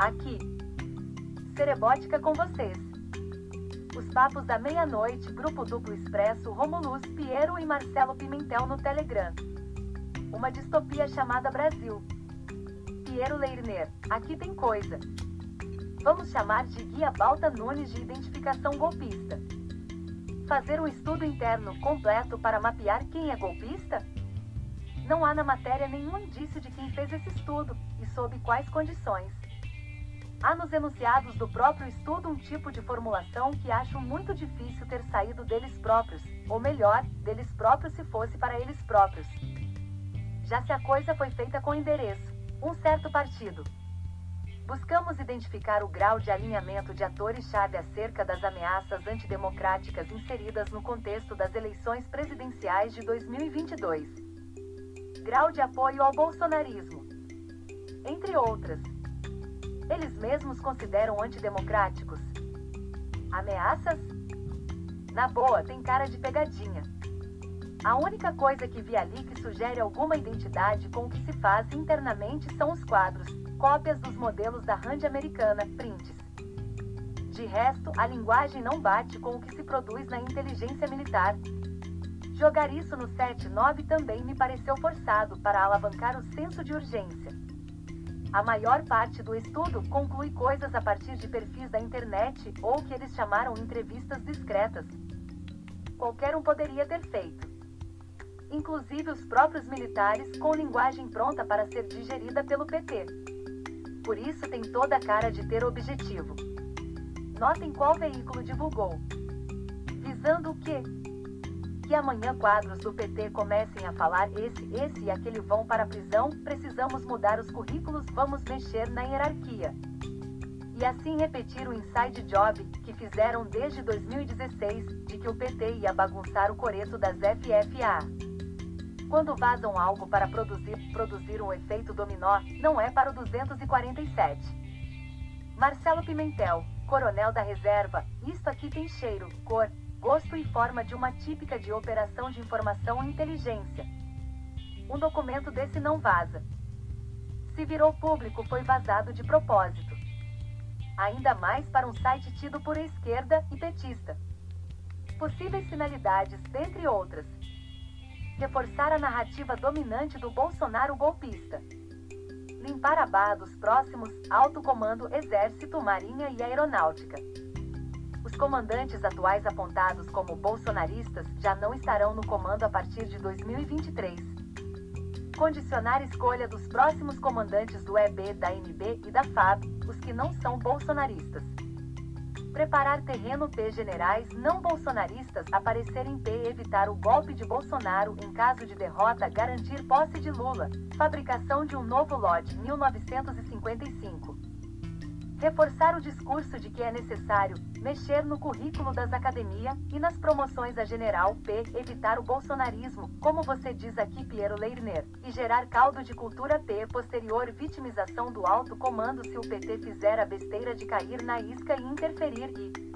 Aqui. Cerebótica com vocês. Os papos da meia-noite, Grupo Duplo Expresso, Romulus, Piero e Marcelo Pimentel no Telegram. Uma distopia chamada Brasil. Piero Leirner, aqui tem coisa. Vamos chamar de Guia Balta Nunes de Identificação Golpista. Fazer um estudo interno completo para mapear quem é golpista? Não há na matéria nenhum indício de quem fez esse estudo e sob quais condições. Há nos enunciados do próprio estudo um tipo de formulação que acho muito difícil ter saído deles próprios, ou melhor, deles próprios se fosse para eles próprios. Já se a coisa foi feita com endereço, um certo partido. Buscamos identificar o grau de alinhamento de atores-chave acerca das ameaças antidemocráticas inseridas no contexto das eleições presidenciais de 2022. Grau de apoio ao bolsonarismo. Entre outras eles mesmos consideram antidemocráticos? Ameaças? Na boa, tem cara de pegadinha. A única coisa que vi ali que sugere alguma identidade com o que se faz internamente são os quadros, cópias dos modelos da Rand americana, prints. De resto, a linguagem não bate com o que se produz na inteligência militar. Jogar isso no 7-9 também me pareceu forçado para alavancar o senso de urgência. A maior parte do estudo conclui coisas a partir de perfis da internet ou que eles chamaram entrevistas discretas. Qualquer um poderia ter feito. Inclusive os próprios militares com linguagem pronta para ser digerida pelo PT. Por isso tem toda a cara de ter objetivo. Notem qual veículo divulgou. Visando o quê? Que amanhã quadros do PT comecem a falar esse, esse e aquele vão para a prisão, precisamos mudar os currículos, vamos mexer na hierarquia. E assim repetir o inside job que fizeram desde 2016, de que o PT ia bagunçar o coreto das FFA. Quando vazam algo para produzir, produzir um efeito dominó, não é para o 247. Marcelo Pimentel, coronel da reserva, isto aqui tem cheiro, cor, gosto e forma de uma típica de operação de informação e inteligência. Um documento desse não vaza. Se virou público, foi vazado de propósito. Ainda mais para um site tido por esquerda e petista. Possíveis finalidades, dentre outras: reforçar a narrativa dominante do Bolsonaro golpista, limpar a barra dos próximos alto comando Exército, Marinha e Aeronáutica os comandantes atuais apontados como bolsonaristas já não estarão no comando a partir de 2023. Condicionar escolha dos próximos comandantes do EB, da NB e da FAB, os que não são bolsonaristas. Preparar terreno P generais não bolsonaristas aparecerem P evitar o golpe de Bolsonaro em caso de derrota garantir posse de Lula. Fabricação de um novo lote 1955 reforçar o discurso de que é necessário mexer no currículo das academias e nas promoções a general P, evitar o bolsonarismo, como você diz aqui Piero Leirner, e gerar caldo de cultura P, posterior vitimização do alto comando se o PT fizer a besteira de cair na isca e interferir e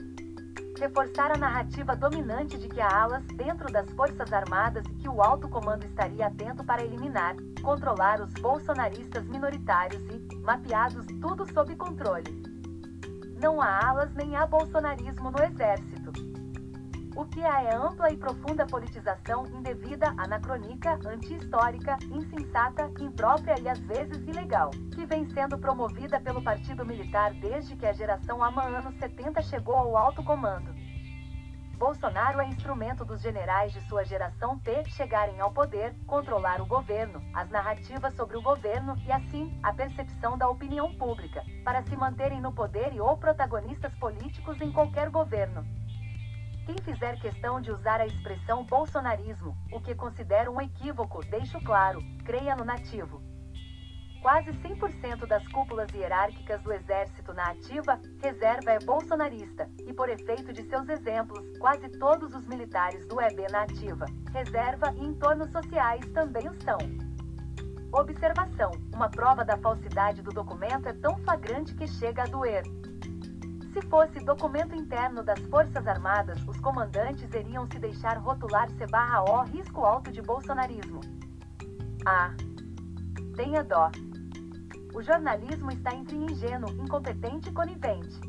reforçar a narrativa dominante de que há alas dentro das Forças Armadas e que o alto comando estaria atento para eliminar, controlar os bolsonaristas minoritários e, mapeados tudo sob controle. Não há alas nem há bolsonarismo no exército. O que há é ampla e profunda politização indevida, anacrônica, anti-histórica, insensata, imprópria e às vezes ilegal, que vem sendo promovida pelo Partido Militar desde que a geração AMA anos 70 chegou ao alto comando. Bolsonaro é instrumento dos generais de sua geração P chegarem ao poder, controlar o governo, as narrativas sobre o governo e, assim, a percepção da opinião pública, para se manterem no poder e ou protagonistas políticos em qualquer governo. Quem fizer questão de usar a expressão bolsonarismo, o que considero um equívoco, deixo claro, creia no nativo. Quase 100% das cúpulas hierárquicas do exército na ativa, reserva é bolsonarista, e por efeito de seus exemplos, quase todos os militares do EB na ativa, reserva e entornos sociais também o são. Observação: uma prova da falsidade do documento é tão flagrante que chega a doer. Se fosse documento interno das Forças Armadas, os comandantes iriam se deixar rotular C/O risco alto de bolsonarismo. Ah, tenha dó. O jornalismo está entre ingênuo, incompetente e conivente.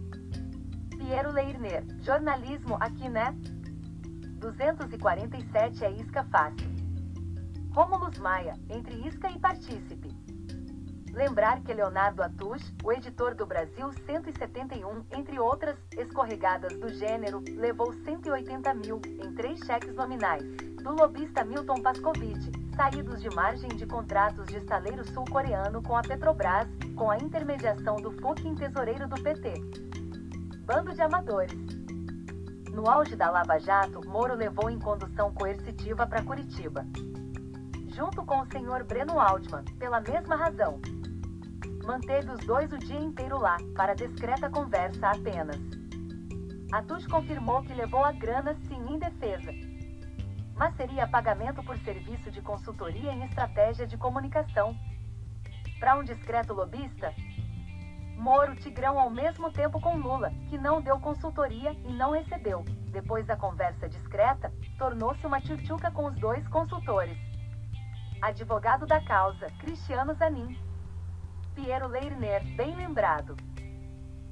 Piero Leirner, jornalismo aqui né? 247 é isca fácil. Rômulus Maia, entre isca e partícipe. Lembrar que Leonardo Atush, o editor do Brasil 171, entre outras escorregadas do gênero, levou 180 mil em três cheques nominais. Do lobista Milton Pascovitch, saídos de margem de contratos de estaleiro sul-coreano com a Petrobras, com a intermediação do fucking tesoureiro do PT. Bando de amadores. No auge da Lava Jato, Moro levou em condução coercitiva para Curitiba. Junto com o senhor Breno Altman, pela mesma razão. Manteve os dois o dia inteiro lá, para discreta conversa apenas. Atush confirmou que levou a grana sim em defesa. Mas seria pagamento por serviço de consultoria em estratégia de comunicação. Para um discreto lobista? Moro Tigrão ao mesmo tempo com Lula, que não deu consultoria e não recebeu. Depois da conversa discreta, tornou-se uma tchutchuca com os dois consultores. Advogado da causa, Cristiano Zanin. Piero Leirner, bem lembrado.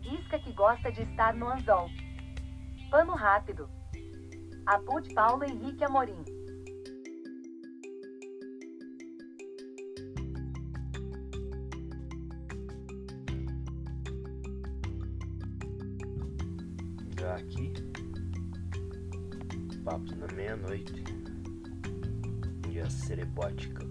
Isca que gosta de estar no anzol. Pano rápido. Apud Paulo Henrique Amorim. Já aqui, Papos na Meia-Noite, e a Cerebótica